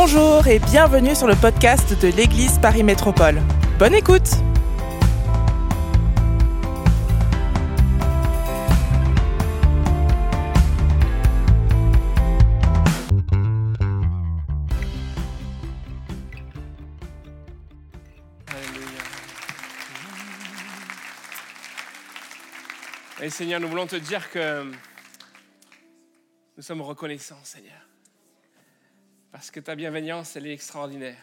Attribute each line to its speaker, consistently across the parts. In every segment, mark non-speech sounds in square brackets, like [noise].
Speaker 1: Bonjour et bienvenue sur le podcast de l'Église Paris Métropole. Bonne écoute.
Speaker 2: Et Seigneur, nous voulons te dire que nous sommes reconnaissants, Seigneur. Parce que ta bienveillance, elle est extraordinaire.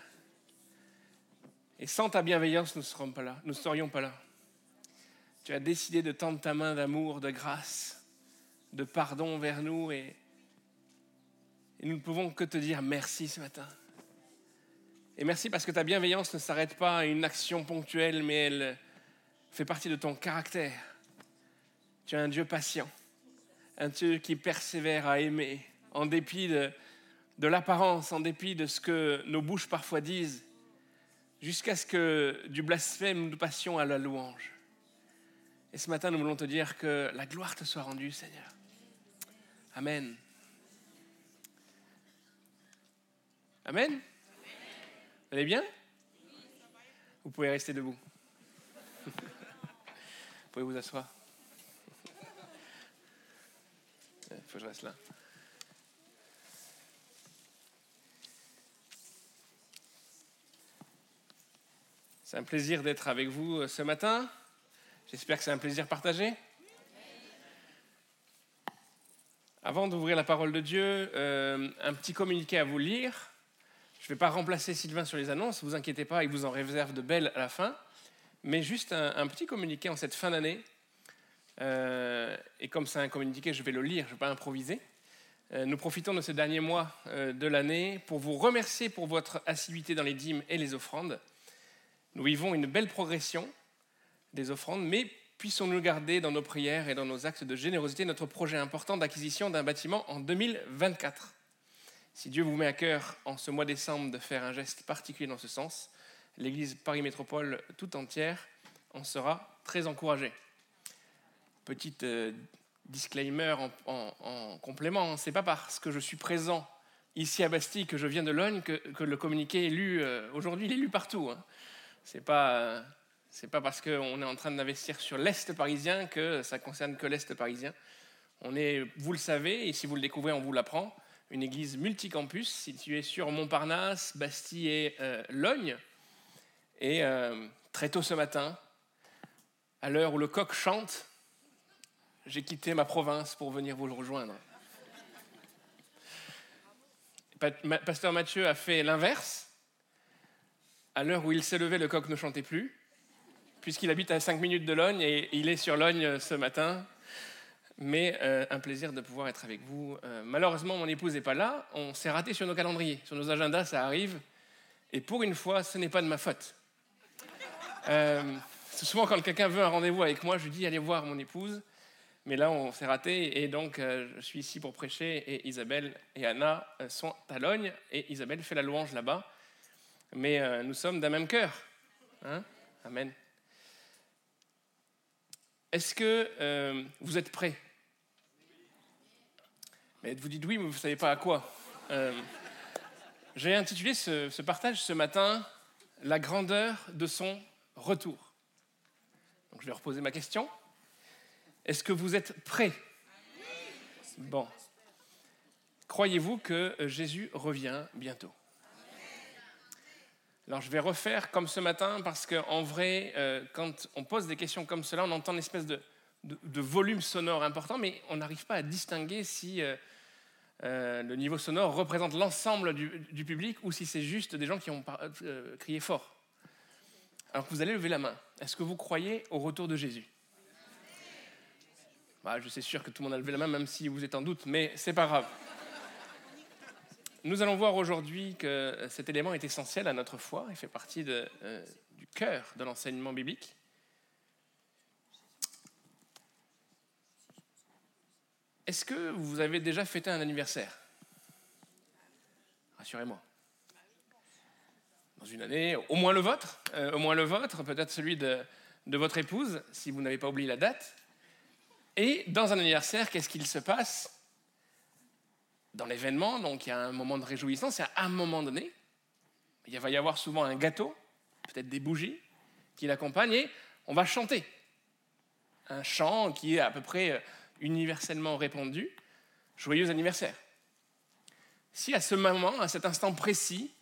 Speaker 2: Et sans ta bienveillance, nous ne serons pas là, nous serions pas là. Tu as décidé de tendre ta main d'amour, de grâce, de pardon vers nous et, et nous ne pouvons que te dire merci ce matin. Et merci parce que ta bienveillance ne s'arrête pas à une action ponctuelle, mais elle fait partie de ton caractère. Tu es un Dieu patient, un Dieu qui persévère à aimer, en dépit de, de l'apparence, en dépit de ce que nos bouches parfois disent, jusqu'à ce que du blasphème nous passions à la louange. Et ce matin, nous voulons te dire que la gloire te soit rendue, Seigneur. Amen. Amen. Vous allez bien? Vous pouvez rester debout. [laughs] vous pouvez vous asseoir. Il [laughs] faut que je reste là. C'est un plaisir d'être avec vous euh, ce matin. J'espère que c'est un plaisir partagé. Avant d'ouvrir la parole de Dieu, euh, un petit communiqué à vous lire. Je ne vais pas remplacer Sylvain sur les annonces, vous inquiétez pas, il vous en réserve de belles à la fin. Mais juste un, petit communiqué en cette fin d'année. Euh, et comme c'est un communiqué, je vais le lire, je ne vais pas improviser. Nous profitons de ces derniers mois de l'année pour vous remercier pour votre assiduité dans les dîmes et les offrandes. Nous vivons une belle progression des offrandes, mais puissons-nous garder dans nos prières et dans nos actes de générosité notre projet important d'acquisition d'un bâtiment en 2024. Si Dieu vous met à cœur en ce mois décembre de faire un geste particulier dans ce sens, l'Église Paris Métropole tout entière en sera très encouragée. Petite euh, disclaimer en, en- en complément, c'est pas parce que je suis présent ici à Bastille que je viens de Logne que, que le communiqué est lu euh, aujourd'hui, il est lu partout. Hein. C'est pas, euh, c'est pas parce qu'on est en train d'investir sur l'Est parisien que ça concerne que l'Est parisien. On est, vous le savez, et si vous le découvrez, on vous l'apprend, une église multicampus située sur Montparnasse, Bastille et euh, Logne. Et euh, très tôt ce matin, à l'heure où le coq chante, j'ai quitté ma province pour venir vous rejoindre. Pa- Ma- Pasteur Mathieu a fait l'inverse. À l'heure où il s'est levé, le coq ne chantait plus, puisqu'il habite à 5 minutes de Logne et il est sur Logne ce matin. Mais euh, un plaisir de pouvoir être avec vous. Euh, malheureusement, mon épouse n'est pas là. On s'est raté sur nos calendriers. Sur nos agendas, ça arrive. Et pour une fois, ce n'est pas de ma faute. Euh, souvent quand quelqu'un veut un rendez-vous avec moi, je dis allez voir mon épouse. Mais là, on s'est raté et donc euh, je suis ici pour prêcher et Isabelle et Anna euh, sont à Logne et Isabelle fait la louange là-bas. Mais euh, nous sommes d'un même cœur. Hein? Amen. Est-ce que euh, vous êtes prêts? Mais vous dites oui, mais vous ne savez pas à quoi? Euh, J'ai intitulé ce, ce partage ce matin La grandeur de son retour. Donc je vais reposer ma question. Est-ce que vous êtes prêts? Bon. Croyez-vous que Jésus revient bientôt? Alors je vais refaire comme ce matin parce qu'en vrai, euh, quand on pose des questions comme cela, on entend une espèce de, volume sonore important, mais on n'arrive pas à distinguer si euh, euh, le niveau sonore représente l'ensemble du, public ou si c'est juste des gens qui ont crié fort. Alors vous allez lever la main. Est-ce que vous croyez au retour de Jésus? Bah, Je suis sûr que tout le monde a levé la main, même si vous êtes en doute, mais c'est pas grave. Nous allons voir aujourd'hui que cet élément est essentiel à notre foi et fait partie euh, du cœur de l'enseignement biblique. Est-ce que vous avez déjà fêté un anniversaire? Rassurez-moi. Dans une année, au moins le vôtre, euh, au moins le vôtre, peut-être celui de votre épouse, si vous n'avez pas oublié la date. Et dans un anniversaire, qu'est-ce qu'il se passe? Dans l'événement, donc il y a un moment de réjouissance, et à un moment donné, il va y avoir souvent un gâteau, peut-être des bougies, qui l'accompagnent, et on va chanter. Un chant qui est à peu près euh, universellement répandu, joyeux anniversaire. Si à ce moment, à cet instant précis,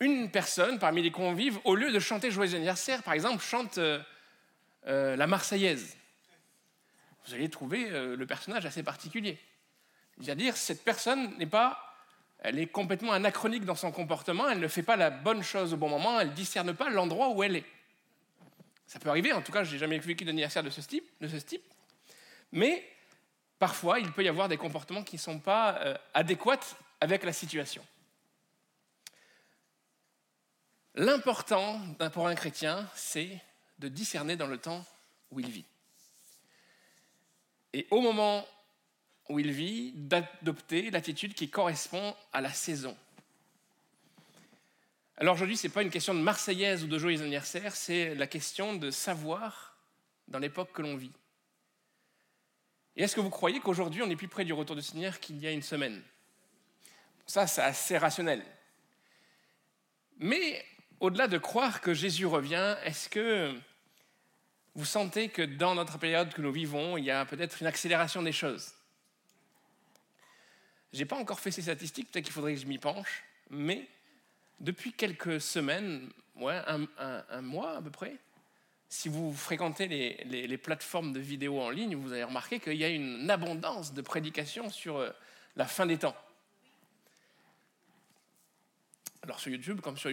Speaker 2: une personne parmi les convives, au lieu de chanter joyeux anniversaire, par exemple, chante euh, euh, la Marseillaise, vous allez trouver le personnage assez particulier. C'est-à-dire, cette personne n'est pas, elle est complètement anachronique dans son comportement, elle ne fait pas la bonne chose au bon moment, elle ne discerne pas l'endroit où elle est. Ça peut arriver, en tout cas, je n'ai jamais vécu d'anniversaire de ce type, de ce type. Mais parfois, il peut y avoir des comportements qui ne sont pas euh, adéquats avec la situation. L'important pour un chrétien, c'est de discerner dans le temps où il vit. Et au moment où il vit, d'adopter l'attitude qui correspond à la saison. Alors aujourd'hui, ce n'est pas une question de Marseillaise ou de joyeux anniversaire, c'est la question de savoir dans l'époque que l'on vit. Et est-ce que vous croyez qu'aujourd'hui, on est plus près du retour du Seigneur qu'il y a une semaine? Ça, c'est assez rationnel. Mais au-delà de croire que Jésus revient, est-ce que vous sentez que dans notre période que nous vivons, il y a peut-être une accélération des choses? Je n'ai pas encore fait ces statistiques, peut-être qu'il faudrait que je m'y penche, mais depuis quelques semaines, ouais, un, mois à peu près, si vous fréquentez les, plateformes de vidéos en ligne, vous avez remarqué qu'il y a une abondance de prédications sur euh, la fin des temps. Alors sur YouTube, comme sur,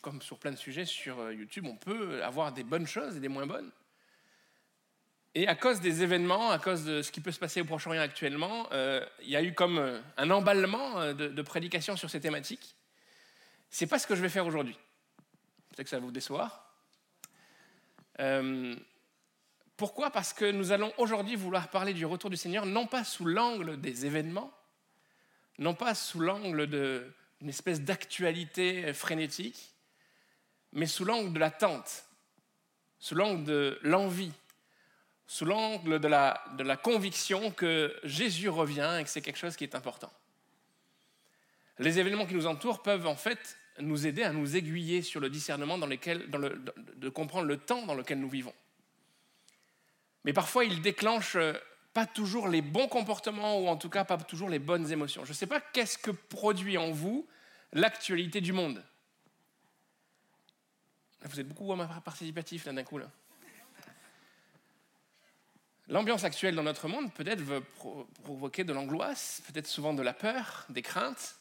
Speaker 2: comme sur plein de sujets sur euh, YouTube, on peut avoir des bonnes choses et des moins bonnes. Et à cause des événements, à cause de ce qui peut se passer au Proche-Orient actuellement, euh, il y a eu comme un emballement de, de prédications sur ces thématiques. C'est pas ce que je vais faire aujourd'hui. Peut-être que ça va vous décevoir. Euh, pourquoi? Parce que nous allons aujourd'hui vouloir parler du retour du Seigneur, non pas sous l'angle des événements, non pas sous l'angle d'une espèce d'actualité frénétique, mais sous l'angle de l'attente, sous l'angle de l'envie, sous l'angle de la, conviction que Jésus revient et que c'est quelque chose qui est important les événements qui nous entourent peuvent en fait nous aider à nous aiguiller sur le discernement dans lequel, dans le, de comprendre le temps dans lequel nous vivons. Mais parfois, ils déclenchent pas toujours les bons comportements ou en tout cas pas toujours les bonnes émotions. Je ne sais pas qu'est-ce que produit en vous l'actualité du monde. Vous êtes beaucoup participatif là d'un coup là. L'ambiance actuelle dans notre monde peut-être veut provoquer de l'angoisse, peut-être souvent de la peur, des craintes.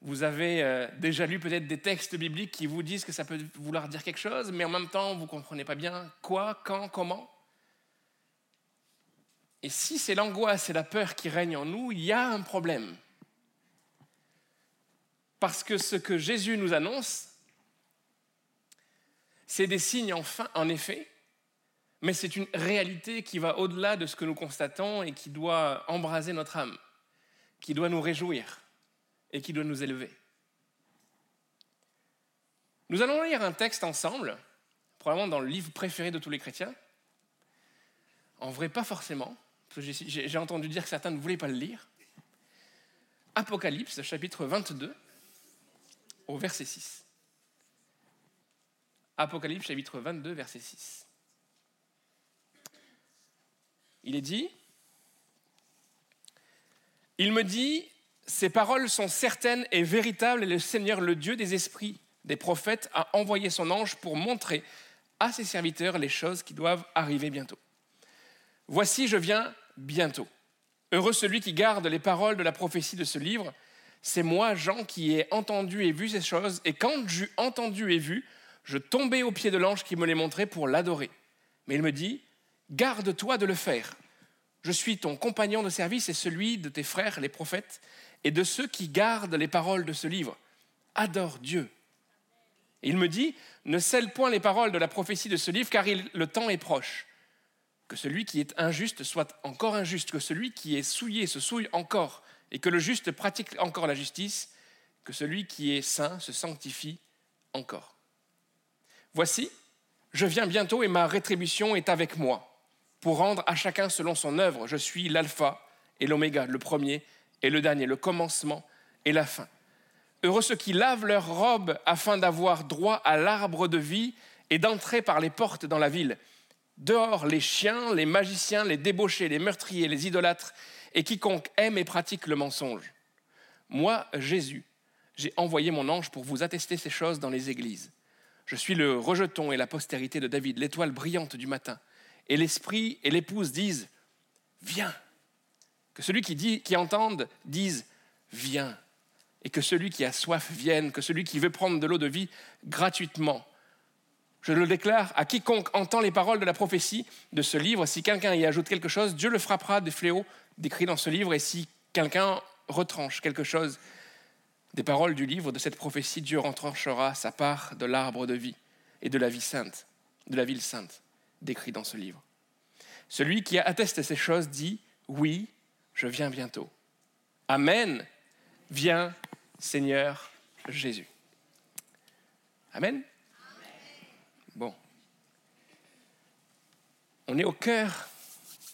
Speaker 2: Vous avez euh, déjà lu peut-être des textes bibliques qui vous disent que ça peut vouloir dire quelque chose, mais en même temps, vous ne comprenez pas bien quoi, quand, comment. Et si c'est l'angoisse et la peur qui règnent en nous, il y a un problème. Parce que ce que Jésus nous annonce, c'est des signes en effet, mais c'est une réalité qui va au-delà de ce que nous constatons et qui doit embraser notre âme, qui doit nous réjouir et qui doit nous élever. Nous allons lire un texte ensemble, probablement dans le livre préféré de tous les chrétiens. En vrai, pas forcément, parce que j'ai entendu dire que certains ne voulaient pas le lire. Apocalypse, chapitre 22, au verset 6. Apocalypse, chapitre 22, verset 6. Il est dit, il me dit, ces paroles sont certaines et véritables et le Seigneur, le Dieu des esprits, des prophètes, a envoyé son ange pour montrer à ses serviteurs les choses qui doivent arriver bientôt. Voici, je viens bientôt. Heureux celui qui garde les paroles de la prophétie de ce livre. C'est moi, Jean, qui ai entendu et vu ces choses, et quand j'eus entendu et vu, je tombai aux pieds de l'ange qui me les montrait pour l'adorer. Mais il me dit, garde-toi de le faire. Je suis ton compagnon de service et celui de tes frères, les prophètes, et de ceux qui gardent les paroles de ce livre. Adore Dieu. il me dit, ne scelle point les paroles de la prophétie de ce livre, car le temps est proche. Que celui qui est injuste soit encore injuste, que celui qui est souillé se souille encore, et que le juste pratique encore la justice, que celui qui est saint se sanctifie encore. Voici, je viens bientôt et ma rétribution est avec moi, pour rendre à chacun selon son œuvre. Je suis l'alpha et l'oméga, le premier et le dernier, le commencement et la fin. Heureux ceux qui lavent leurs robes afin d'avoir droit à l'arbre de vie et d'entrer par les portes dans la ville. Dehors les chiens, les magiciens, les débauchés, les meurtriers, les idolâtres et quiconque aime et pratique le mensonge. Moi, Jésus, j'ai envoyé mon ange pour vous attester ces choses dans les églises. Je suis le rejeton et la postérité de David, l'étoile brillante du matin. Et l'esprit et l'épouse disent Viens. Que celui qui, entende dise Viens. Et que celui qui a soif vienne, que celui qui veut prendre de l'eau de vie gratuitement. Je le déclare à quiconque entend les paroles de la prophétie de ce livre. Si quelqu'un y ajoute quelque chose, Dieu le frappera des fléaux décrits dans ce livre. Et si quelqu'un retranche quelque chose des paroles du livre de cette prophétie, Dieu retranchera sa part de l'arbre de vie et de la vie sainte, de la ville sainte, décrit dans ce livre. Celui qui atteste ces choses dit Oui, je viens bientôt. Amen. Viens, Seigneur Jésus. Amen. Bon. On est au cœur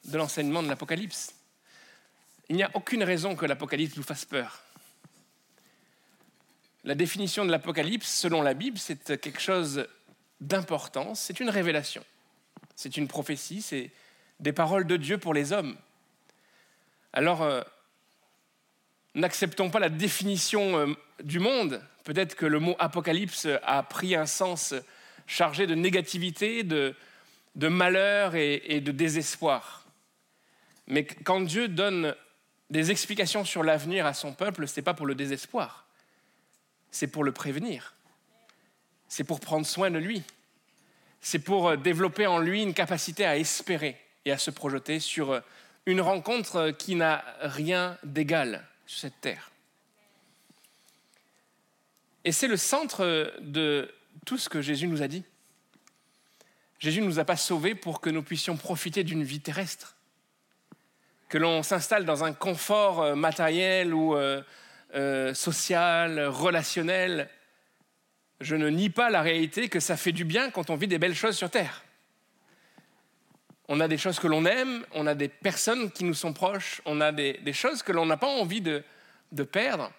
Speaker 2: de l'enseignement de l'Apocalypse. Il n'y a aucune raison que l'Apocalypse nous fasse peur. La définition de l'Apocalypse, selon la Bible, c'est quelque chose d'important, c'est une révélation, c'est une prophétie, c'est des paroles de Dieu pour les hommes. Alors, euh, n'acceptons pas la définition euh, du monde. Peut-être que le mot apocalypse a pris un sens chargé de négativité, de, malheur et, et de désespoir. Mais quand Dieu donne des explications sur l'avenir à son peuple, ce n'est pas pour le désespoir, c'est pour le prévenir. C'est pour prendre soin de lui. C'est pour euh, développer en lui une capacité à espérer et à se projeter sur euh, une rencontre qui n'a rien d'égal sur cette terre. Et c'est le centre de tout ce que Jésus nous a dit. Jésus ne nous a pas sauvés pour que nous puissions profiter d'une vie terrestre que l'on s'installe dans un confort euh, matériel ou euh, euh, social, relationnel. Je ne nie pas la réalité que ça fait du bien quand on vit des belles choses sur Terre. On a des choses que l'on aime, on a des personnes qui nous sont proches, on a des, choses que l'on n'a pas envie de, de perdre.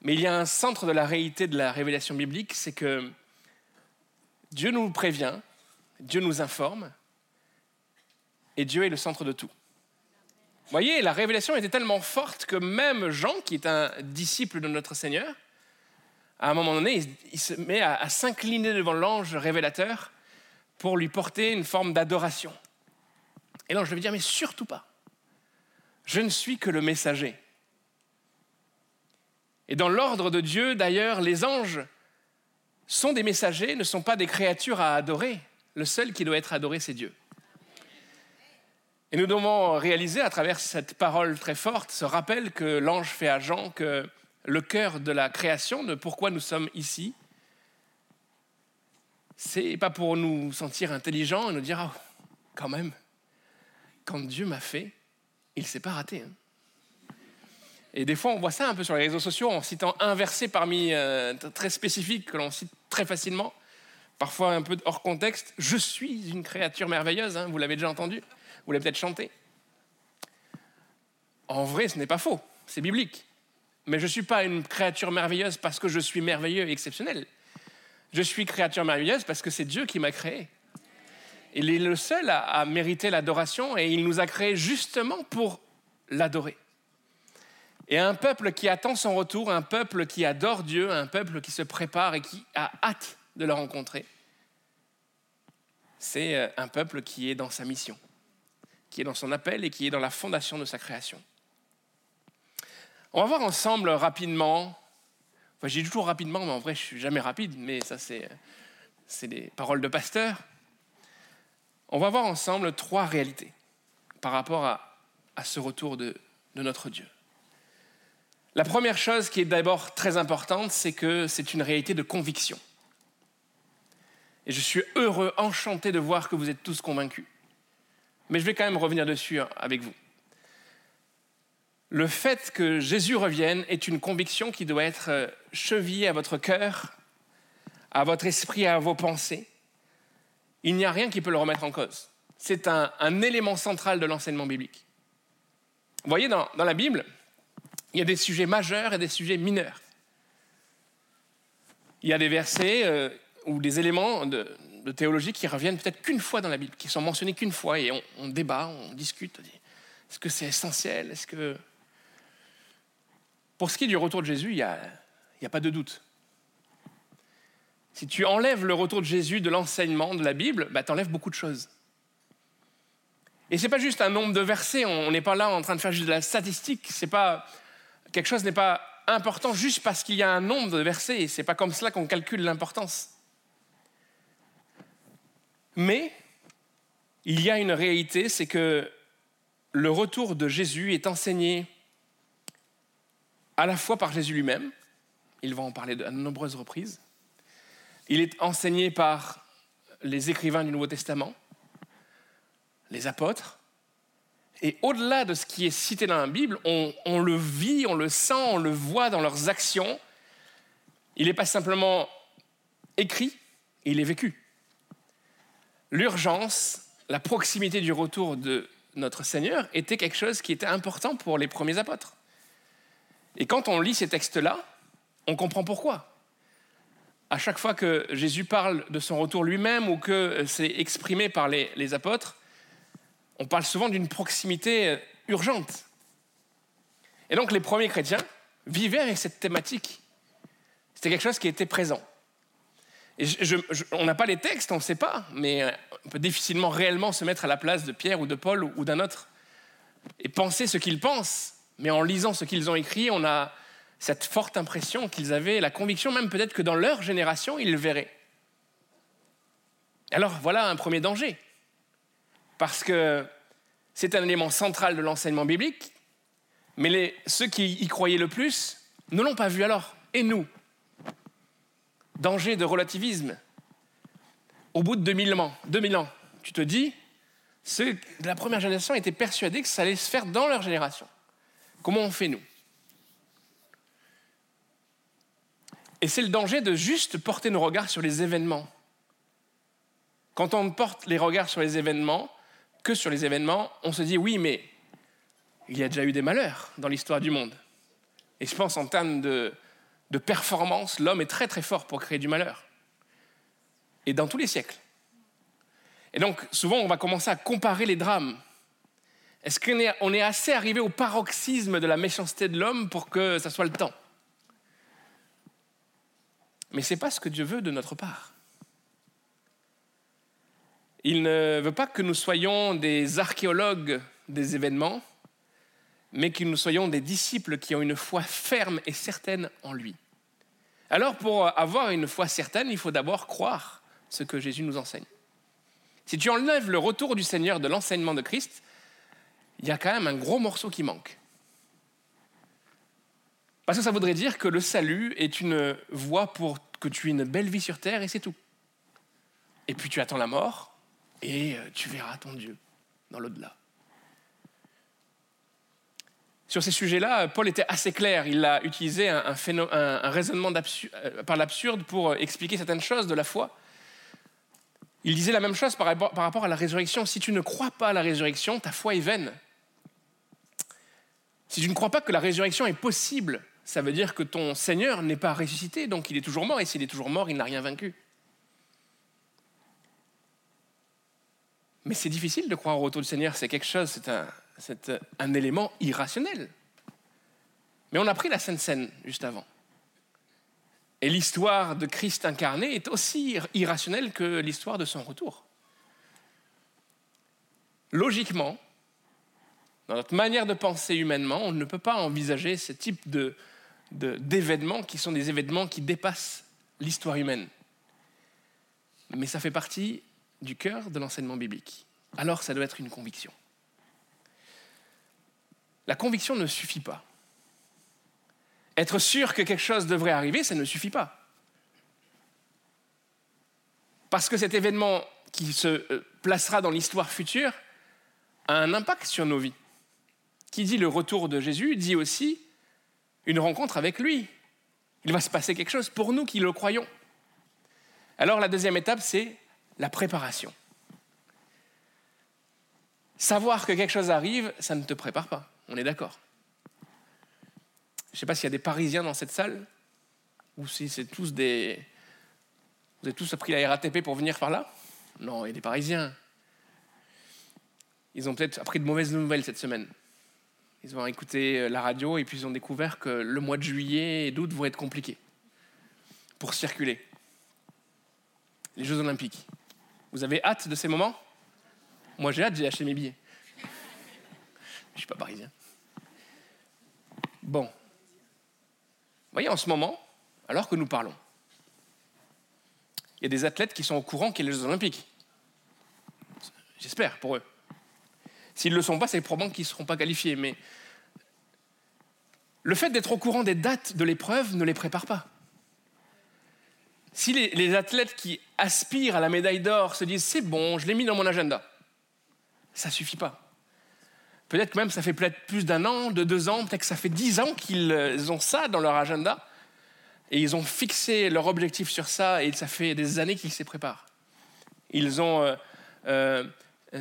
Speaker 2: Mais il y a un centre de la réalité de la révélation biblique, c'est que Dieu nous prévient, Dieu nous informe, et Dieu est le centre de tout. Vous voyez, la révélation était tellement forte que même Jean, qui est un disciple de notre Seigneur, à un moment donné, il, se met à, s'incliner devant l'ange révélateur pour lui porter une forme d'adoration. Et l'ange lui dire, mais surtout pas. Je ne suis que le messager. Et dans l'ordre de Dieu, d'ailleurs, les anges sont des messagers, ne sont pas des créatures à adorer. Le seul qui doit être adoré, c'est Dieu. Et nous devons réaliser à travers cette parole très forte, ce rappel que l'ange fait à Jean, que le cœur de la création, de pourquoi nous sommes ici, c'est pas pour nous sentir intelligents et nous dire, oh, quand même, quand Dieu m'a fait, il s'est pas raté. Hein. Et des fois, on voit ça un peu sur les réseaux sociaux en citant un verset parmi euh, très spécifique que l'on cite très facilement, parfois un peu hors contexte. Je suis une créature merveilleuse, hein, vous l'avez déjà entendu. Vous l'avez peut-être chanté. En vrai, ce n'est pas faux, c'est biblique. Mais je ne suis pas une créature merveilleuse parce que je suis merveilleux et exceptionnel. Je suis créature merveilleuse parce que c'est Dieu qui m'a créé. Il est le seul à, à mériter l'adoration et il nous a créés justement pour l'adorer. Et un peuple qui attend son retour, un peuple qui adore Dieu, un peuple qui se prépare et qui a hâte de le rencontrer, c'est euh, un peuple qui est dans sa mission qui est dans son appel et qui est dans la fondation de sa création. On va voir ensemble rapidement, enfin j'ai toujours rapidement, mais en vrai je suis jamais rapide, mais ça c'est, des paroles de pasteur. On va voir ensemble trois réalités par rapport à, à ce retour de, de notre Dieu. La première chose qui est d'abord très importante, c'est que c'est une réalité de conviction. Et je suis heureux, enchanté de voir que vous êtes tous convaincus mais je vais quand même revenir dessus avec vous. Le fait que Jésus revienne est une conviction qui doit être euh, chevillée à votre cœur, à votre esprit, à vos pensées. Il n'y a rien qui peut le remettre en cause. C'est un, élément central de l'enseignement biblique. Vous voyez, dans, la Bible, il y a des sujets majeurs et des sujets mineurs. Il y a des versets euh, ou des éléments de, théologie qui reviennent peut-être qu'une fois dans la Bible, qui sont mentionnés qu'une fois, et on, on débat, on discute. Est-ce que c'est essentiel? Est-ce que pour ce qui est du retour de Jésus, il n'y a, a pas de doute. Si tu enlèves le retour de Jésus de l'enseignement de la Bible, bah, tu enlèves beaucoup de choses. Et ce n'est pas juste un nombre de versets, on n'est pas là en train de faire juste de la statistique, pas quelque chose n'est pas important juste parce qu'il y a un nombre de versets, c'est pas comme cela qu'on calcule l'importance. Mais il y a une réalité, c'est que le retour de Jésus est enseigné à la fois par Jésus lui-même, il va en parler à de nombreuses reprises, il est enseigné par les écrivains du Nouveau Testament, les apôtres, et au-delà de ce qui est cité dans la Bible, on, le vit, on le sent, on le voit dans leurs actions. Il n'est pas simplement écrit, il est vécu. L'urgence, la proximité du retour de notre Seigneur était quelque chose qui était important pour les premiers apôtres. Et quand on lit ces textes-là, on comprend pourquoi. À chaque fois que Jésus parle de son retour lui-même ou que c'est exprimé par les, apôtres, on parle souvent d'une proximité urgente. Et donc les premiers chrétiens vivaient avec cette thématique. C'était quelque chose qui était présent. On n'a pas les textes, on ne sait pas, mais on peut difficilement réellement se mettre à la place de Pierre ou de Paul ou, ou d'un autre et penser ce qu'ils pensent. Mais en lisant ce qu'ils ont écrit, on a cette forte impression qu'ils avaient la conviction même peut-être que dans leur génération, ils le verraient. Alors voilà un premier danger, parce que c'est un élément central de l'enseignement biblique, mais ceux qui y croyaient le plus ne l'ont pas vu alors. Et nous Danger de relativisme. Au bout de 2000 ans, 2000 ans tu te dis, ceux de la première génération étaient persuadés que ça allait se faire dans leur génération. Comment on fait, nous? Et c'est le danger de juste porter nos regards sur les événements. Quand on porte les regards sur les événements, que sur les événements, on se dit oui, mais il y a déjà eu des malheurs dans l'histoire du monde. Et je pense en termes de, de performance, l'homme est très très fort pour créer du malheur. Et dans tous les siècles. Et donc souvent on va commencer à comparer les drames. Est-ce qu'on est, assez arrivé au paroxysme de la méchanceté de l'homme pour que ça soit le temps? Mais ce n'est pas ce que Dieu veut de notre part. Il ne veut pas que nous soyons des archéologues des événements, mais que nous soyons des disciples qui ont une foi ferme et certaine en lui. Alors pour avoir une foi certaine, il faut d'abord croire ce que Jésus nous enseigne. Si tu enlèves le retour du Seigneur de l'enseignement de Christ, il y a quand même un gros morceau qui manque. Parce que ça voudrait dire que le salut est une voie pour que tu aies une belle vie sur terre et c'est tout. Et puis tu attends la mort et euh, tu verras ton Dieu dans l'au-delà. Sur ces sujets-là, Paul était assez clair. Il a utilisé un, raisonnement euh, par l'absurde pour euh, expliquer certaines choses de la foi. Il disait la même chose par rapport à la résurrection. Si tu ne crois pas à la résurrection, ta foi est vaine. Si tu ne crois pas que la résurrection est possible, ça veut dire que ton Seigneur n'est pas ressuscité, donc il est toujours mort, et s'il est toujours mort, il n'a rien vaincu. Mais c'est difficile de croire au retour du Seigneur, c'est quelque chose, c'est un, c'est un élément irrationnel. Mais on a pris la Sainte Seine juste avant. Et l'histoire de Christ incarné est aussi irrationnelle que l'histoire de son retour. Logiquement, dans notre manière de penser humainement, on ne peut pas envisager ce type de, d'événements qui sont des événements qui dépassent l'histoire humaine. Mais ça fait partie du cœur de l'enseignement biblique. Alors ça doit être une conviction. La conviction ne suffit pas. Être sûr que quelque chose devrait arriver, ça ne suffit pas. Parce que cet événement qui se euh, placera dans l'histoire future a un impact sur nos vies. Qui dit le retour de Jésus dit aussi une rencontre avec lui. Il va se passer quelque chose pour nous qui le croyons. Alors la deuxième étape, c'est la préparation. Savoir que quelque chose arrive, ça ne te prépare pas. On est d'accord. Je ne sais pas s'il y a des Parisiens dans cette salle, ou si c'est tous des... Vous avez tous appris la RATP pour venir par là? Non, il y a des Parisiens. Ils ont peut-être appris de mauvaises nouvelles cette semaine. Ils ont écouté euh, la radio et puis ils ont découvert que le mois de juillet et d'août vont être compliqués pour circuler. Les Jeux Olympiques. Vous avez hâte de ces moments? Moi j'ai hâte, j'ai acheté mes billets. Je ne suis pas parisien. Bon. Vous voyez, en ce moment, alors que nous parlons, il y a des athlètes qui sont au courant qu'il y a les Jeux Olympiques. J'espère pour eux. S'ils ne le sont pas, c'est probablement qu'ils ne seront pas qualifiés. Mais le fait d'être au courant des dates de l'épreuve ne les prépare pas. Si les, athlètes qui aspirent à la médaille d'or se disent c'est bon, je l'ai mis dans mon agenda, ça ne suffit pas. Peut-être même ça fait plus d'un an, de deux ans, peut-être que ça fait dix ans qu'ils ont ça dans leur agenda et ils ont fixé leur objectif sur ça et ça fait des années qu'ils s'y préparent. Ils ont euh, euh,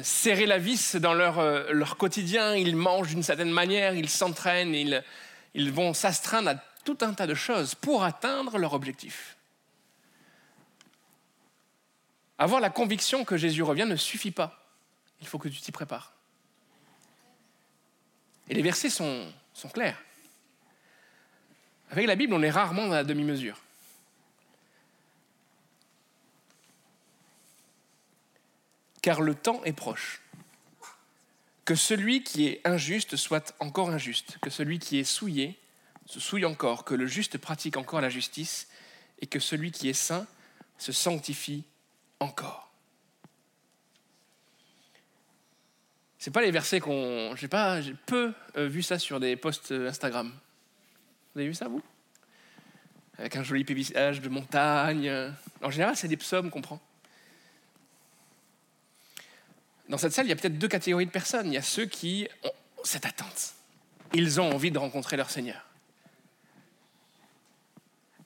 Speaker 2: serré la vis dans leur, euh, leur quotidien, ils mangent d'une certaine manière, ils s'entraînent, ils, ils vont s'astreindre à tout un tas de choses pour atteindre leur objectif. Avoir la conviction que Jésus revient ne suffit pas. Il faut que tu t'y prépares. Et les versets sont, sont clairs. Avec la Bible, on est rarement dans la demi-mesure. Car le temps est proche. Que celui qui est injuste soit encore injuste, que celui qui est souillé se souille encore, que le juste pratique encore la justice, et que celui qui est saint se sanctifie encore. C'est pas les versets qu'on. J'ai pas, j'ai peu euh, vu ça sur des posts euh, Instagram. Vous avez vu ça vous? Avec un joli paysage de montagne. En général, c'est des psaumes qu'on prend. Dans cette salle, il y a peut-être deux catégories de personnes. Il y a ceux qui ont cette attente. Ils ont envie de rencontrer leur Seigneur.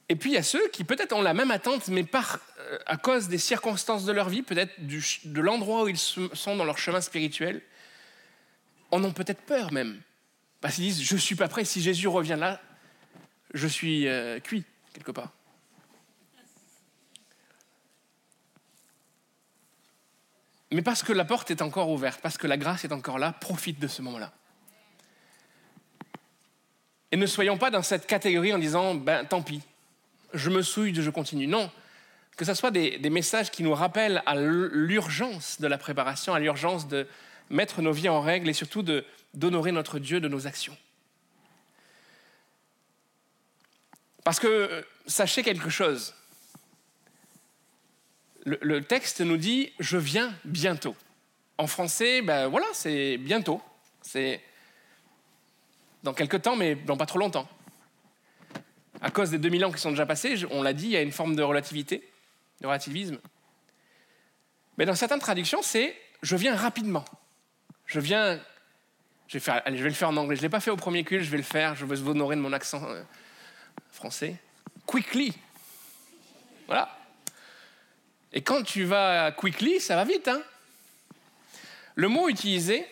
Speaker 2: Et puis il y a ceux qui peut-être ont la même attente, mais euh, à cause des circonstances de leur vie, peut-être de l'endroit où ils sont dans leur chemin spirituel, en ont peut-être peur même. Parce qu'ils disent, je ne suis pas prêt, si Jésus revient là, je suis euh, cuit, quelque part. Mais parce que la porte est encore ouverte, parce que la grâce est encore là, profite de ce moment-là. Et ne soyons pas dans cette catégorie en disant, ben tant pis, je me souille, je continue. Non, que ce soit des, messages qui nous rappellent à l'urgence de la préparation, à l'urgence de mettre nos vies en règle et surtout d'honorer notre Dieu de nos actions. Parce que euh, sachez quelque chose, le, texte nous dit je viens bientôt. En français, ben voilà, c'est bientôt. C'est dans quelques temps, mais dans pas trop longtemps à cause des 2000 ans qui sont déjà passés, on l'a dit, il y a une forme de relativité, de relativisme. Mais dans certaines traductions, c'est je viens rapidement. Je viens. Je vais, allez, je vais le faire en anglais. Je ne l'ai pas fait au premier culte, je vais le faire. Je veux vous honorer de mon accent euh, français. Quickly. Voilà. Et quand tu vas quickly, ça va vite. Hein le mot utilisé,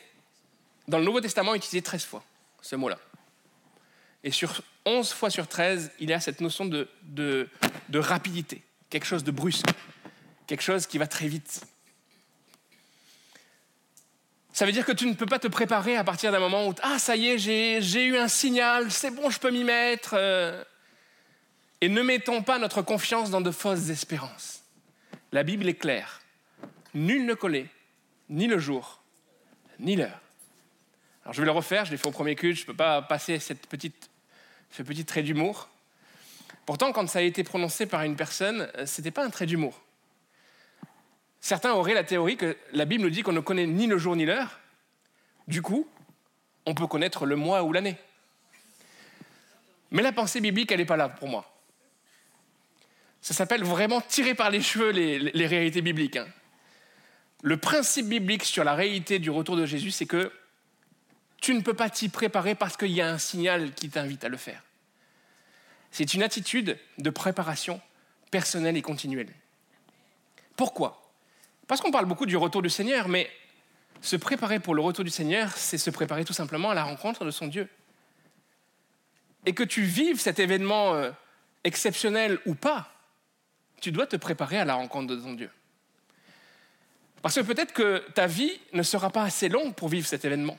Speaker 2: dans le Nouveau Testament, est utilisé 13 fois, ce mot-là. Et sur 11 fois sur 13, il y a cette notion de, de, rapidité, quelque chose de brusque, quelque chose qui va très vite. Ça veut dire que tu ne peux pas te préparer à partir d'un moment où, ah ça y est, j'ai eu un signal, c'est bon, je peux m'y mettre. Euh. Et ne mettons pas notre confiance dans de fausses espérances. La Bible est claire. Nul ne connaît ni le jour, ni l'heure. Alors je vais le refaire, je l'ai fait au premier culte, je ne peux pas passer ce petit trait d'humour. Pourtant, quand ça a été prononcé par une personne, euh, ce n'était pas un trait d'humour. Certains auraient la théorie que la Bible nous dit qu'on ne connaît ni le jour ni l'heure. Du coup, on peut connaître le mois ou l'année. Mais la pensée biblique, elle n'est pas là pour moi. Ça s'appelle vraiment tirer par les cheveux les, réalités bibliques. Hein. Le principe biblique sur la réalité du retour de Jésus, c'est que tu ne peux pas t'y préparer parce qu'il y a un signal qui t'invite à le faire. C'est une attitude de préparation personnelle et continuelle. Pourquoi? Parce qu'on parle beaucoup du retour du Seigneur, mais Se préparer pour le retour du Seigneur, c'est se préparer tout simplement à la rencontre de son Dieu. Et que tu vives cet événement euh, exceptionnel ou pas, tu dois te préparer à la rencontre de ton Dieu. Parce que peut-être que ta vie ne sera pas assez longue pour vivre cet événement.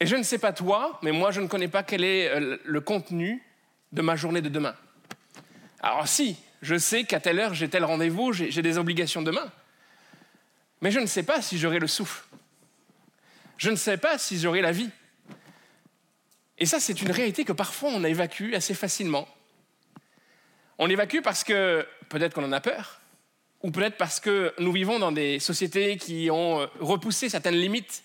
Speaker 2: Et je ne sais pas toi, mais moi je ne connais pas quel est euh, le contenu de ma journée de demain. Alors si, je sais qu'à telle heure j'ai tel rendez-vous, j'ai des obligations demain. Mais je ne sais pas si j'aurai le souffle. Je ne sais pas si j'aurai la vie. Et ça, c'est une réalité que parfois on évacue assez facilement. On évacue parce que peut-être qu'on en a peur, ou peut-être parce que nous vivons dans des sociétés qui ont euh, repoussé certaines limites.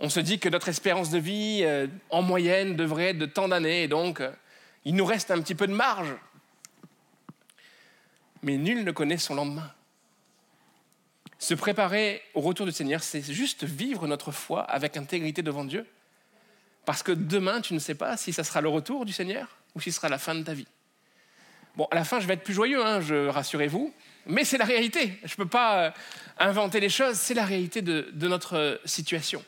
Speaker 2: On se dit que notre espérance de vie, euh, en moyenne, devrait être de tant d'années, et donc euh, il nous reste un petit peu de marge. Mais nul ne connaît son lendemain. Se préparer au retour du Seigneur, c'est juste vivre notre foi avec intégrité devant Dieu. Parce que demain, tu ne sais pas si ça sera le retour du Seigneur ou si ce sera la fin de ta vie. Bon, à la fin, je vais être plus joyeux, hein, je rassurez-vous, mais c'est la réalité. Je ne peux pas euh, inventer les choses, c'est la réalité de, notre situation.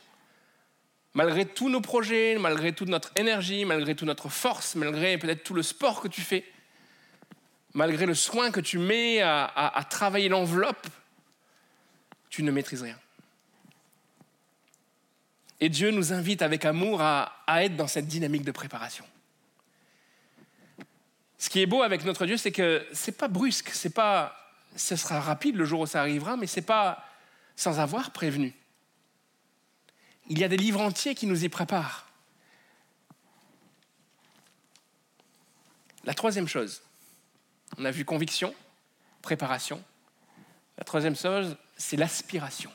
Speaker 2: Malgré tous nos projets, malgré toute notre énergie, malgré toute notre force, malgré peut-être tout le sport que tu fais, malgré le soin que tu mets à, travailler l'enveloppe, tu ne maîtrises rien. Et Dieu nous invite avec amour à être dans cette dynamique de préparation. Ce qui est beau avec notre Dieu, c'est que c'est pas brusque, c'est pas, ce sera rapide le jour où ça arrivera, mais c'est pas sans avoir prévenu. Il y a des livres entiers qui nous y préparent. La troisième chose, on a vu conviction, préparation. La troisième chose, c'est l'aspiration.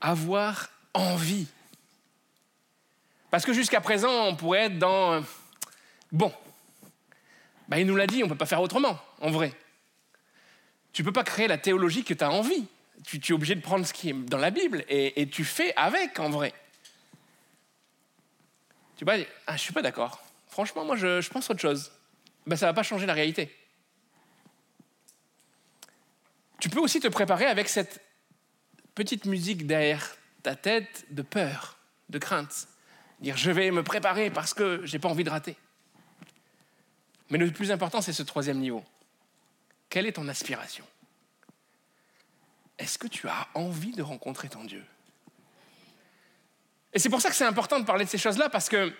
Speaker 2: Avoir envie. Parce que jusqu'à présent, on pourrait être dans bon, bah, il nous l'a dit, on ne peut pas faire autrement, en vrai. Tu ne peux pas créer la théologie que tu as envie. Tu, es obligé de prendre ce qui est dans la Bible et, tu fais avec, en vrai. Tu vois, ah, je ne suis pas d'accord. Franchement, moi, je, je pense autre chose. Ben, ça ne va pas changer la réalité. Tu peux aussi te préparer avec cette petite musique derrière ta tête de peur, de crainte. Dire je vais me préparer parce que j'ai pas envie de rater. Mais le plus important, c'est ce troisième niveau. Quelle est ton aspiration? Est-ce que tu as envie de rencontrer ton Dieu? Et c'est pour ça que c'est important de parler de ces choses-là, parce que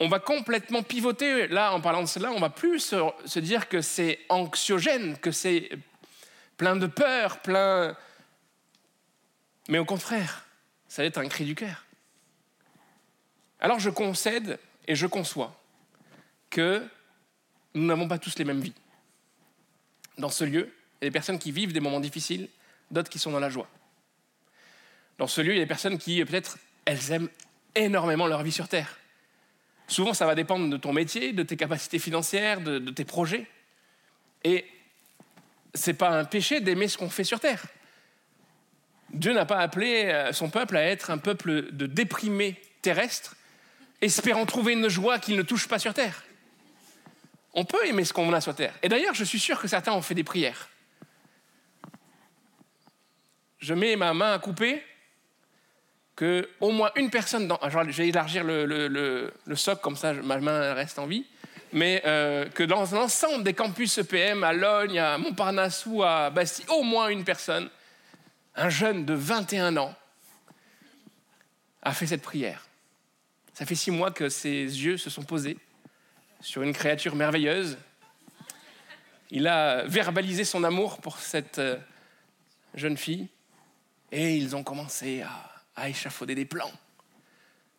Speaker 2: on va complètement pivoter. Là, en parlant de cela, on va plus se, se dire que c'est anxiogène, que c'est plein de peur, plein. Mais au contraire, ça va être un cri du cœur. Alors je concède et je conçois que nous n'avons pas tous les mêmes vies. Dans ce lieu, il y a des personnes qui vivent des moments difficiles, d'autres qui sont dans la joie. Dans ce lieu, il y a des personnes qui, peut-être, elles aiment énormément leur vie sur Terre. Souvent, ça va dépendre de ton métier, de tes capacités financières, de, tes projets. Et c'est pas un péché d'aimer ce qu'on fait sur Terre. Dieu n'a pas appelé euh, son peuple à être un peuple de déprimés terrestres, espérant trouver une joie qu'il ne touche pas sur Terre. On peut aimer ce qu'on a sur Terre. Et d'ailleurs, je suis sûr que certains ont fait des prières. Je mets ma main à couper, que au moins une personne dans. je vais élargir le, le, comme ça ma main reste en vie. Mais euh, que dans l'ensemble des campus EPM, à Logne, à Montparnasse ou à Bastille, au moins une personne, un jeune de 21 ans, a fait cette prière. Ça fait six mois que ses yeux se sont posés sur une créature merveilleuse. Il a verbalisé son amour pour cette euh, jeune fille et ils ont commencé à, échafauder des plans.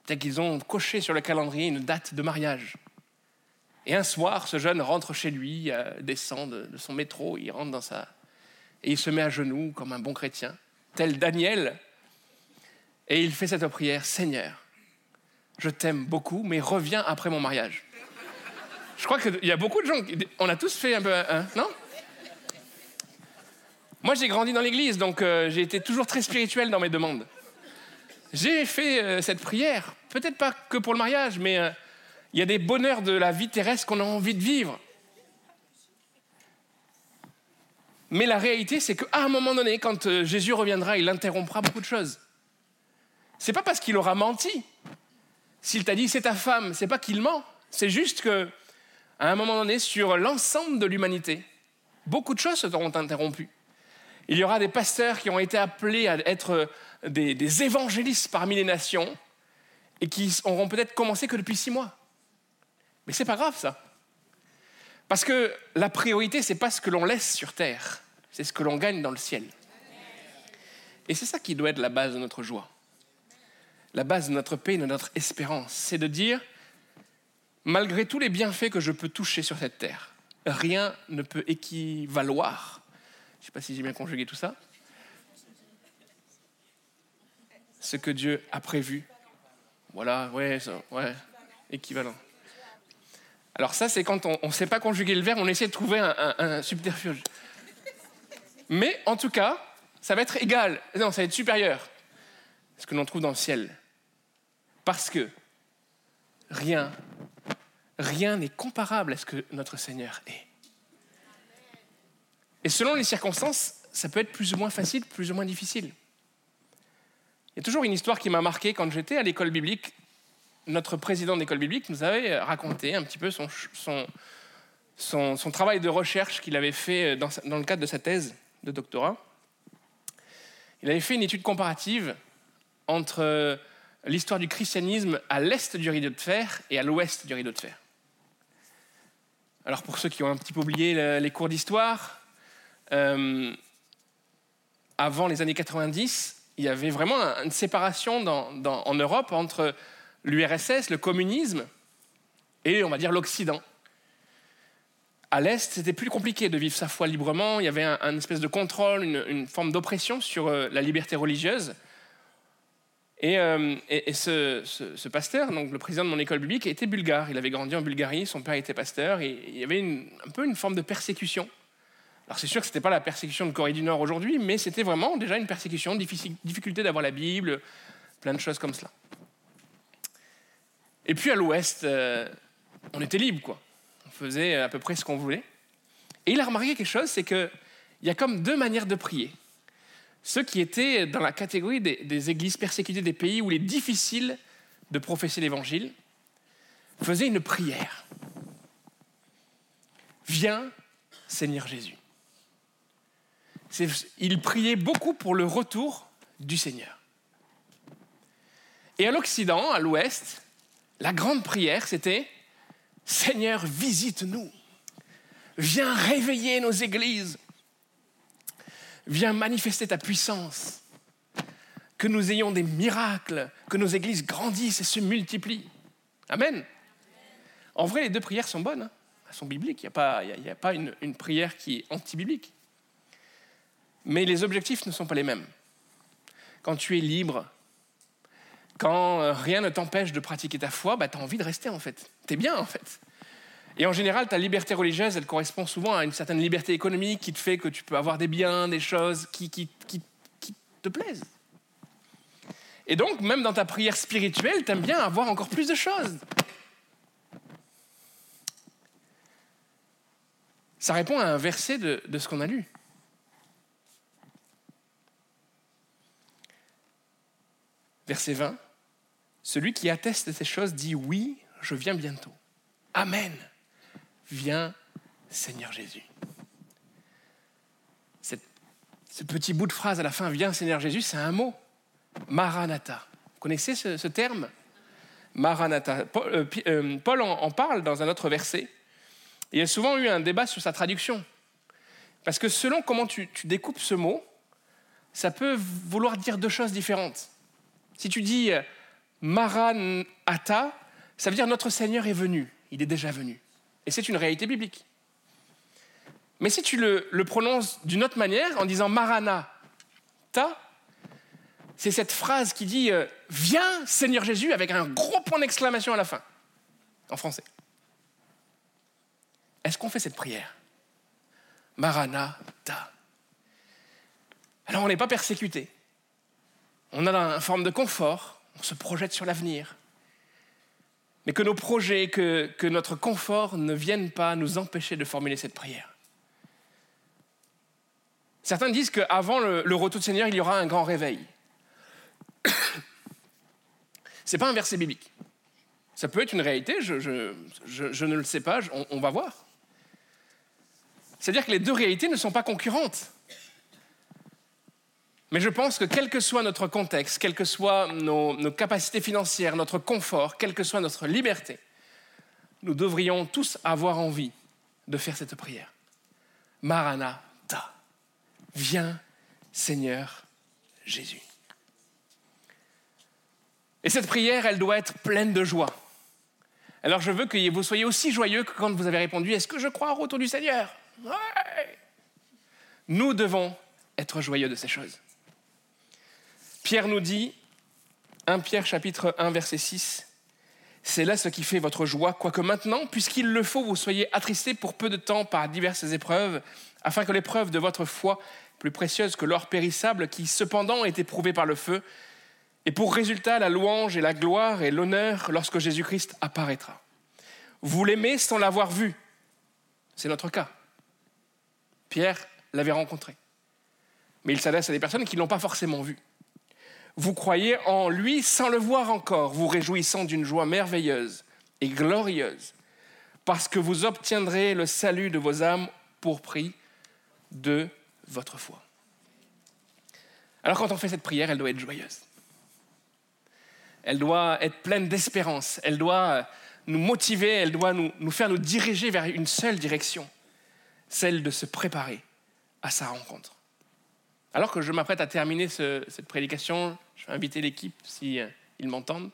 Speaker 2: Peut-être qu'ils ont coché sur le calendrier une date de mariage. Et un soir, ce jeune rentre chez lui, euh, descend de, de, son métro, il rentre dans sa... Et il se met à genoux comme un bon chrétien, tel Daniel. Et il fait cette prière, Seigneur, je t'aime beaucoup, mais reviens après mon mariage. Je crois qu'il y a beaucoup de gens, on a tous fait un peu, non Moi, j'ai grandi dans l'église, donc euh, j'ai été toujours très spirituel dans mes demandes. J'ai fait euh, cette prière, peut-être pas que pour le mariage, mais euh, il y a des bonheurs de la vie terrestre qu'on a envie de vivre. Mais la réalité, c'est qu'à un moment donné, quand Jésus reviendra, il interrompra beaucoup de choses. C'est pas parce qu'il aura menti. S'il t'a dit c'est ta femme, c'est pas qu'il ment. C'est juste que, à un moment donné, sur l'ensemble de l'humanité, beaucoup de choses seront interrompues. Il y aura des pasteurs qui ont été appelés à être des, des évangélistes parmi les nations et qui auront peut-être commencé que depuis six mois. Mais c'est pas grave ça. Parce que la priorité, c'est pas ce que l'on laisse sur terre, c'est ce que l'on gagne dans le ciel. Et c'est ça qui doit être la base de notre joie. La base de notre paix, de notre espérance, c'est de dire, malgré tous les bienfaits que je peux toucher sur cette terre, rien ne peut équivaloir, je ne sais pas si j'ai bien conjugué tout ça, ce que Dieu a prévu. Voilà, ouais, équivalent. Alors ça, c'est quand on ne sait pas conjuguer le verbe, on essaie de trouver un, subterfuge. Mais en tout cas, ça va être égal, non, ça va être supérieur ce que l'on trouve dans le ciel. Parce que rien, rien n'est comparable à ce que notre Seigneur est. Et selon les circonstances, ça peut être plus ou moins facile, plus ou moins difficile. Il y a toujours une histoire qui m'a marqué quand j'étais à l'école biblique notre président d'école biblique nous avait raconté un petit peu son, travail de recherche qu'il avait fait dans, le cadre de sa thèse de doctorat. Il avait fait une étude comparative entre l'histoire du christianisme à l'est du rideau de fer et à l'ouest du rideau de fer. Alors pour ceux qui ont un petit peu oublié les cours d'histoire, euh, avant les années 90, il y avait vraiment une séparation en Europe entre l'URSS, le communisme, et on va dire l'Occident. À l'Est, c'était plus compliqué de vivre sa foi librement. Il y avait un, espèce de contrôle, une, forme d'oppression sur euh, la liberté religieuse. Et, euh, ce, pasteur, donc le président de mon école biblique, était bulgare. Il avait grandi en Bulgarie, son père était pasteur, et il y avait un peu une forme de persécution. Alors c'est sûr que ce n'était pas la persécution de Corée du Nord aujourd'hui, mais c'était vraiment déjà une persécution, difficulté d'avoir la Bible, plein de choses comme cela. Et puis à l'ouest, euh, on était libre, quoi. On faisait à peu près ce qu'on voulait. Et il a remarqué quelque chose, c'est qu'il y a comme deux manières de prier. Ceux qui étaient dans la catégorie des, églises persécutées des pays où il est difficile de professer l'évangile faisaient une prière. Viens, Seigneur Jésus. Il priait beaucoup pour le retour du Seigneur. Et à l'Occident, à l'Ouest, la grande prière, c'était Seigneur, visite-nous. Viens réveiller nos églises. Viens manifester ta puissance. Que nous ayons des miracles, que nos églises grandissent et se multiplient. Amen. En vrai, les deux prières sont bonnes. Hein. Elles sont bibliques. Il n'y a pas, une prière qui est anti-biblique. Mais les objectifs ne sont pas les mêmes. Quand tu es libre, quand euh, rien ne t'empêche de pratiquer ta foi, bah, tu as envie de rester en fait. Tu es bien en fait. Et en général, ta liberté religieuse, elle correspond souvent à une certaine liberté économique qui te fait que tu peux avoir des biens, des choses qui, te plaisent. Et donc, même dans ta prière spirituelle, tu aimes bien avoir encore plus de choses. Ça répond à un verset de ce qu'on a lu. Verset 20. Celui qui atteste ces choses dit oui, je viens bientôt. Amen. Viens, Seigneur Jésus. ce petit bout de phrase à la fin, viens, Seigneur Jésus, c'est un mot. Maranatha. Vous connaissez ce, terme? Maranatha. Paul, euh, euh, en, parle dans un autre verset. il y a souvent eu un débat sur sa traduction. Parce que selon comment tu, tu découpes ce mot, ça peut vouloir dire deux choses différentes. Si tu dis euh, Maranatha, ça veut dire notre Seigneur est venu, il est déjà venu. Et c'est une réalité biblique. Mais si tu le, prononces d'une autre manière, en disant Maranatha, c'est cette phrase qui dit euh, Viens, Seigneur Jésus, avec un gros point d'exclamation à la fin, en français. Est-ce qu'on fait cette prière? Maranatha. Alors on n'est pas persécuté. On a une forme de confort, on se projette sur l'avenir. Mais que nos projets, que, notre confort ne viennent pas nous empêcher de formuler cette prière. Certains disent qu'avant le, retour du Seigneur, il y aura un grand réveil. [coughs] Ce n'est pas un verset biblique. Ça peut être une réalité, je, ne le sais pas, on, on va voir. C'est-à-dire que les deux réalités ne sont pas concurrentes. Mais je pense que quel que soit notre contexte, quelles que soient nos, capacités financières, notre confort, quelle que soit notre liberté, nous devrions tous avoir envie de faire cette prière. Maranatha, viens Seigneur Jésus. Et cette prière, elle doit être pleine de joie. Alors je veux que vous soyez aussi joyeux que quand vous avez répondu Est-ce que je crois au retour du Seigneur? Nous devons être joyeux de ces choses. Pierre nous dit, 1 Pierre chapitre 1 verset 6, c'est là ce qui fait votre joie, quoique maintenant, puisqu'il le faut, vous soyez attristés pour peu de temps par diverses épreuves, afin que l'épreuve de votre foi, plus précieuse que l'or périssable, qui cependant est éprouvé par le feu, et pour résultat la louange et la gloire et l'honneur lorsque Jésus-Christ apparaîtra. Vous l'aimez sans l'avoir vu. C'est notre cas. Pierre l'avait rencontré. Mais il s'adresse à des personnes qui ne l'ont pas forcément vu. Vous croyez en lui sans le voir encore, vous réjouissant d'une joie merveilleuse et glorieuse, parce que vous obtiendrez le salut de vos âmes pour prix de votre foi. Alors quand on fait cette prière, elle doit être joyeuse. Elle doit être pleine d'espérance. Elle doit nous motiver, elle doit nous, faire nous diriger vers une seule direction, celle de se préparer à sa rencontre. Alors que je m'apprête à terminer ce, cette prédication, je vais inviter l'équipe, si, m'entendent,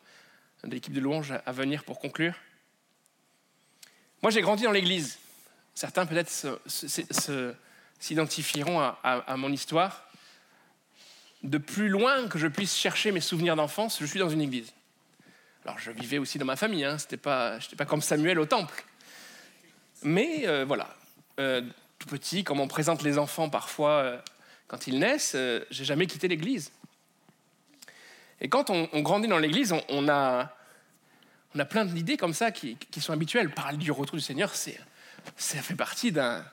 Speaker 2: l'équipe de louange, à venir pour conclure. Moi, j'ai grandi dans l'Église. Certains peut-être s'identifieront à, mon histoire de plus loin que je puisse chercher mes souvenirs d'enfance, je suis dans une église. Alors je vivais aussi dans ma famille, hein, je n'étais pas, pas comme Samuel au temple. Mais euh, voilà, euh, tout petit, comme on présente les enfants parfois euh, quand ils naissent, euh, j'ai jamais quitté l'église. Et quand on, grandit dans l'église, on, a, plein d'idées comme ça qui, sont habituelles. Parler du retour du Seigneur, c'est, ça fait partie d'un...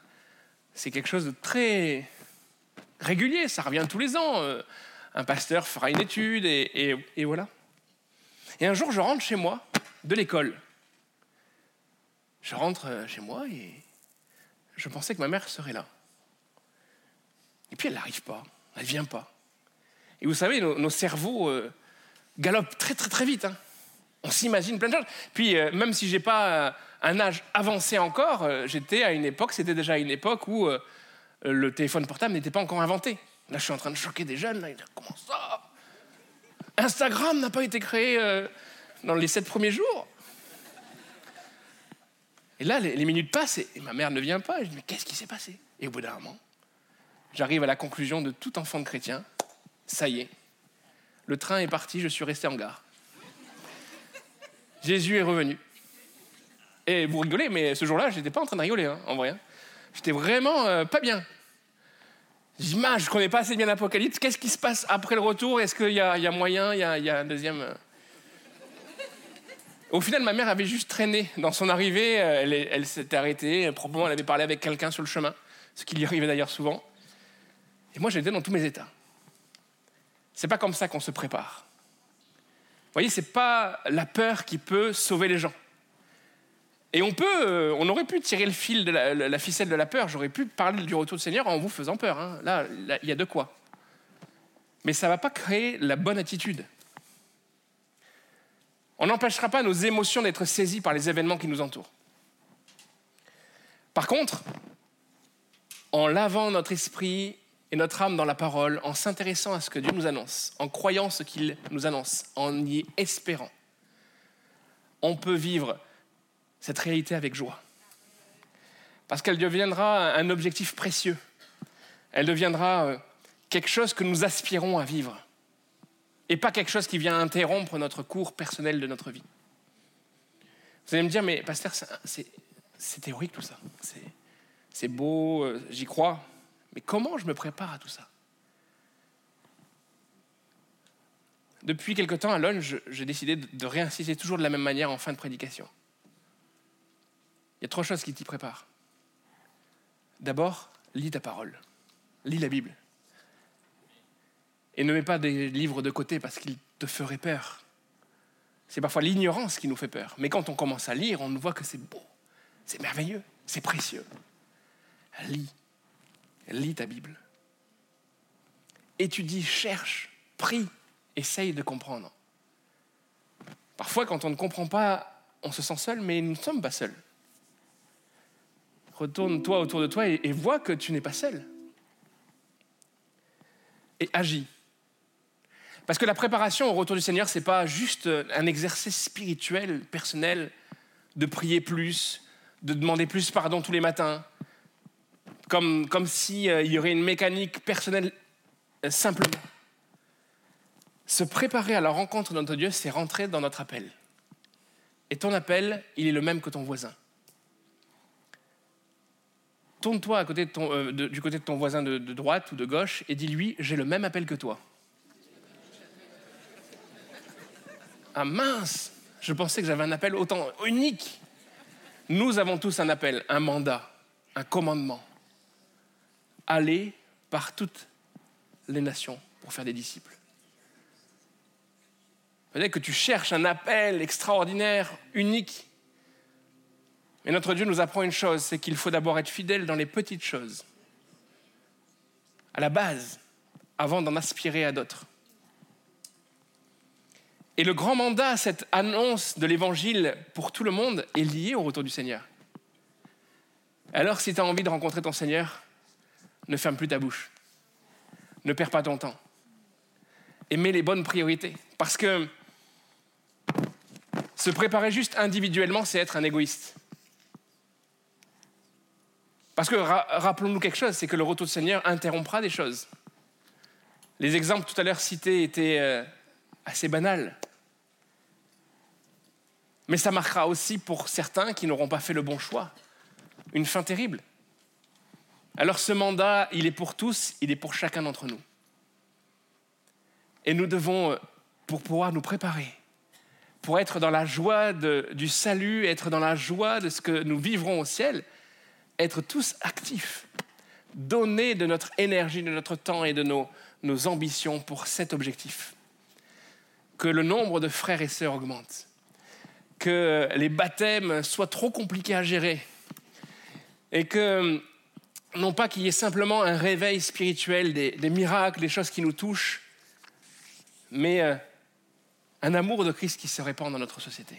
Speaker 2: C'est quelque chose de très régulier, ça revient tous les ans. Euh, un pasteur fera une étude et, voilà. Et un jour, je rentre chez moi de l'école. Je rentre euh, chez moi et je pensais que ma mère serait là. Et puis elle n'arrive pas, elle ne vient pas. Et vous savez, nos, cerveaux euh, galopent très très très vite. Hein. On s'imagine plein de choses. Puis euh, même si j'ai pas euh, un âge avancé encore, j'étais à une époque, c'était déjà une époque où le téléphone portable n'était pas encore inventé. Là, je suis en train de choquer des jeunes. Là, ils disent, comment ça? Instagram n'a pas été créé dans les sept premiers jours. Et là, les, minutes passent et, ma mère ne vient pas. Je dis, mais qu'est-ce qui s'est passé? Et au bout d'un moment, j'arrive à la conclusion de tout enfant de chrétien. Ça y est, le train est parti, je suis resté en gare. Jésus est revenu. Et vous rigolez, mais ce jour-là, je n'étais pas en train de rigoler, hein, en vrai. Hein. J'étais vraiment euh, pas bien. Dis, je connais pas assez bien l'Apocalypse. Qu'est-ce qui se passe après le retour? Est-ce qu'il y, a moyen? Il y a, un deuxième. euh Au final, ma mère avait juste traîné dans son arrivée. Elle, elle s'était arrêtée. Probablement, elle avait parlé avec quelqu'un sur le chemin, ce qui lui arrivait d'ailleurs souvent. Et moi, j'étais dans tous mes états. C'est pas comme ça qu'on se prépare. Vous voyez, c'est pas la peur qui peut sauver les gens. Et on peut, euh, on aurait pu tirer le fil de la, ficelle de la peur. J'aurais pu parler du retour du Seigneur en vous faisant peur. Hein. Là, il y a de quoi. Mais ça va pas créer la bonne attitude. On n'empêchera pas nos émotions d'être saisies par les événements qui nous entourent. Par contre, en lavant notre esprit et notre âme dans la parole, en s'intéressant à ce que Dieu nous annonce, en croyant ce qu'il nous annonce, en y espérant, on peut vivre cette réalité avec joie. Parce qu'elle deviendra un objectif précieux. Elle deviendra euh, quelque chose que nous aspirons à vivre. Et pas quelque chose qui vient interrompre notre cours personnel de notre vie. Vous allez me dire, mais pasteur, c'est théorique tout ça. C'est beau, euh, j'y crois. Mais comment je me prépare à tout ça? Depuis quelque temps à Londres, j'ai décidé de réinsister toujours de la même manière en fin de prédication. Il y a trois choses qui t'y préparent. D'abord, lis ta parole. lis la Bible. Et ne mets pas des livres de côté parce qu'ils te feraient peur. C'est parfois l'ignorance qui nous fait peur. Mais quand on commence à lire, on voit que c'est beau, c'est merveilleux, c'est précieux. Lis, lis ta Bible. Étudie, cherche, prie, essaye de comprendre. Parfois, quand on ne comprend pas, on se sent seul, mais nous ne sommes pas seuls. Retourne-toi autour de toi et, vois que tu n'es pas seul. Et agis. Parce que la préparation au retour du Seigneur, ce n'est pas juste un exercice spirituel, personnel, de prier plus, de demander plus pardon tous les matins, comme, comme s'il euh, y aurait une mécanique personnelle euh, simplement. Se préparer à la rencontre de notre Dieu, c'est rentrer dans notre appel. Et ton appel, il est le même que ton voisin. Tourne-toi euh, du côté de ton voisin de, de droite ou de gauche et dis-lui, j'ai le même appel que toi. Ah mince, je pensais que j'avais un appel autant unique. Nous avons tous un appel, un mandat, un commandement. Aller par toutes les nations pour faire des disciples. Peut-être que tu cherches un appel extraordinaire, unique. Mais notre Dieu nous apprend une chose, c'est qu'il faut d'abord être fidèle dans les petites choses, à la base, avant d'en aspirer à d'autres. Et le grand mandat, cette annonce de l'évangile pour tout le monde, est lié au retour du Seigneur. Alors, si tu as envie de rencontrer ton Seigneur, ne ferme plus ta bouche. Ne perds pas ton temps. Et les bonnes priorités. Parce que se préparer juste individuellement, c'est être un égoïste. Parce que rappelons-nous quelque chose, c'est que le retour du Seigneur interrompra des choses. Les exemples tout à l'heure cités étaient euh, assez banal. Mais ça marquera aussi pour certains qui n'auront pas fait le bon choix une fin terrible. Alors ce mandat, il est pour tous, il est pour chacun d'entre nous. Et nous devons, pour pouvoir nous préparer, pour être dans la joie du salut, être dans la joie de ce que nous vivrons au ciel, être tous actifs, donner de notre énergie, de notre temps et de nos, nos ambitions pour cet objectif. Que le nombre de frères et sœurs augmente, que les baptêmes soient trop compliqués à gérer, et que non pas qu'il y ait simplement un réveil spirituel, des, miracles, des choses qui nous touchent, mais euh, un amour de Christ qui se répand dans notre société.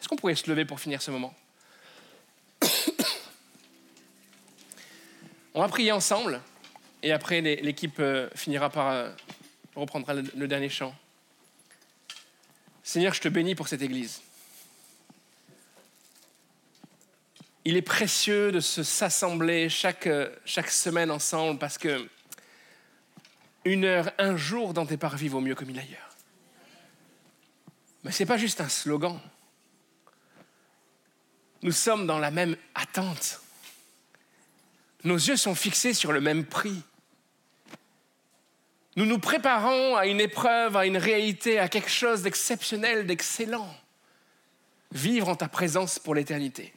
Speaker 2: Est-ce qu'on pourrait se lever pour finir ce moment? [coughs] On va prier ensemble et après l'équipe euh, finira par euh, reprendra le dernier chant. Seigneur, je te bénis pour cette Église. Il est précieux de se s'assembler chaque, chaque semaine ensemble parce que une heure, un jour dans tes parvis vaut mieux que mille ailleurs. Mais ce n'est pas juste un slogan. Nous sommes dans la même attente. Nos yeux sont fixés sur le même prix. Nous nous préparons à une épreuve, à une réalité, à quelque chose d'exceptionnel, d'excellent. Vivre en ta présence pour l'éternité.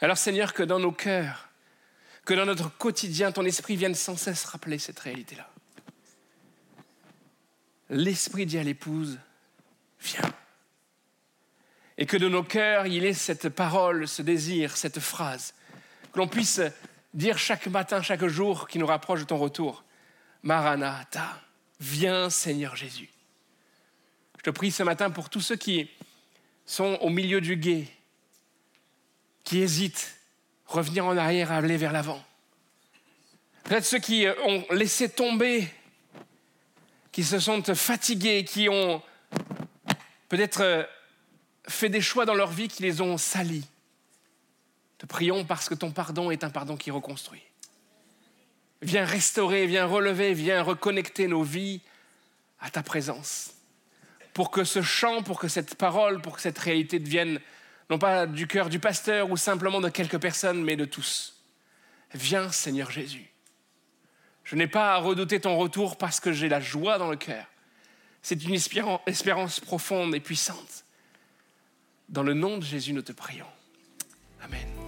Speaker 2: Alors Seigneur, que dans nos cœurs, que dans notre quotidien, ton esprit vienne sans cesse rappeler cette réalité-là. L'esprit dit à l'épouse, viens. Et que de nos cœurs, il ait cette parole, ce désir, cette phrase, que l'on puisse dire chaque matin, chaque jour qui nous rapproche de ton retour. Maranatha, viens Seigneur Jésus. Je te prie ce matin pour tous ceux qui sont au milieu du guet, qui hésitent, revenir en arrière, aller vers l'avant. Peut-être ceux qui ont laissé tomber, qui se sont fatigués, qui ont peut-être fait des choix dans leur vie qui les ont salis. Te prions parce que ton pardon est un pardon qui reconstruit. Viens restaurer, viens relever, viens reconnecter nos vies à ta présence. Pour que ce chant, pour que cette parole, pour que cette réalité devienne non pas du cœur du pasteur ou simplement de quelques personnes, mais de tous. Viens Seigneur Jésus. Je n'ai pas à redouter ton retour parce que j'ai la joie dans le cœur. C'est une espérance profonde et puissante. Dans le nom de Jésus, nous te prions. Amen.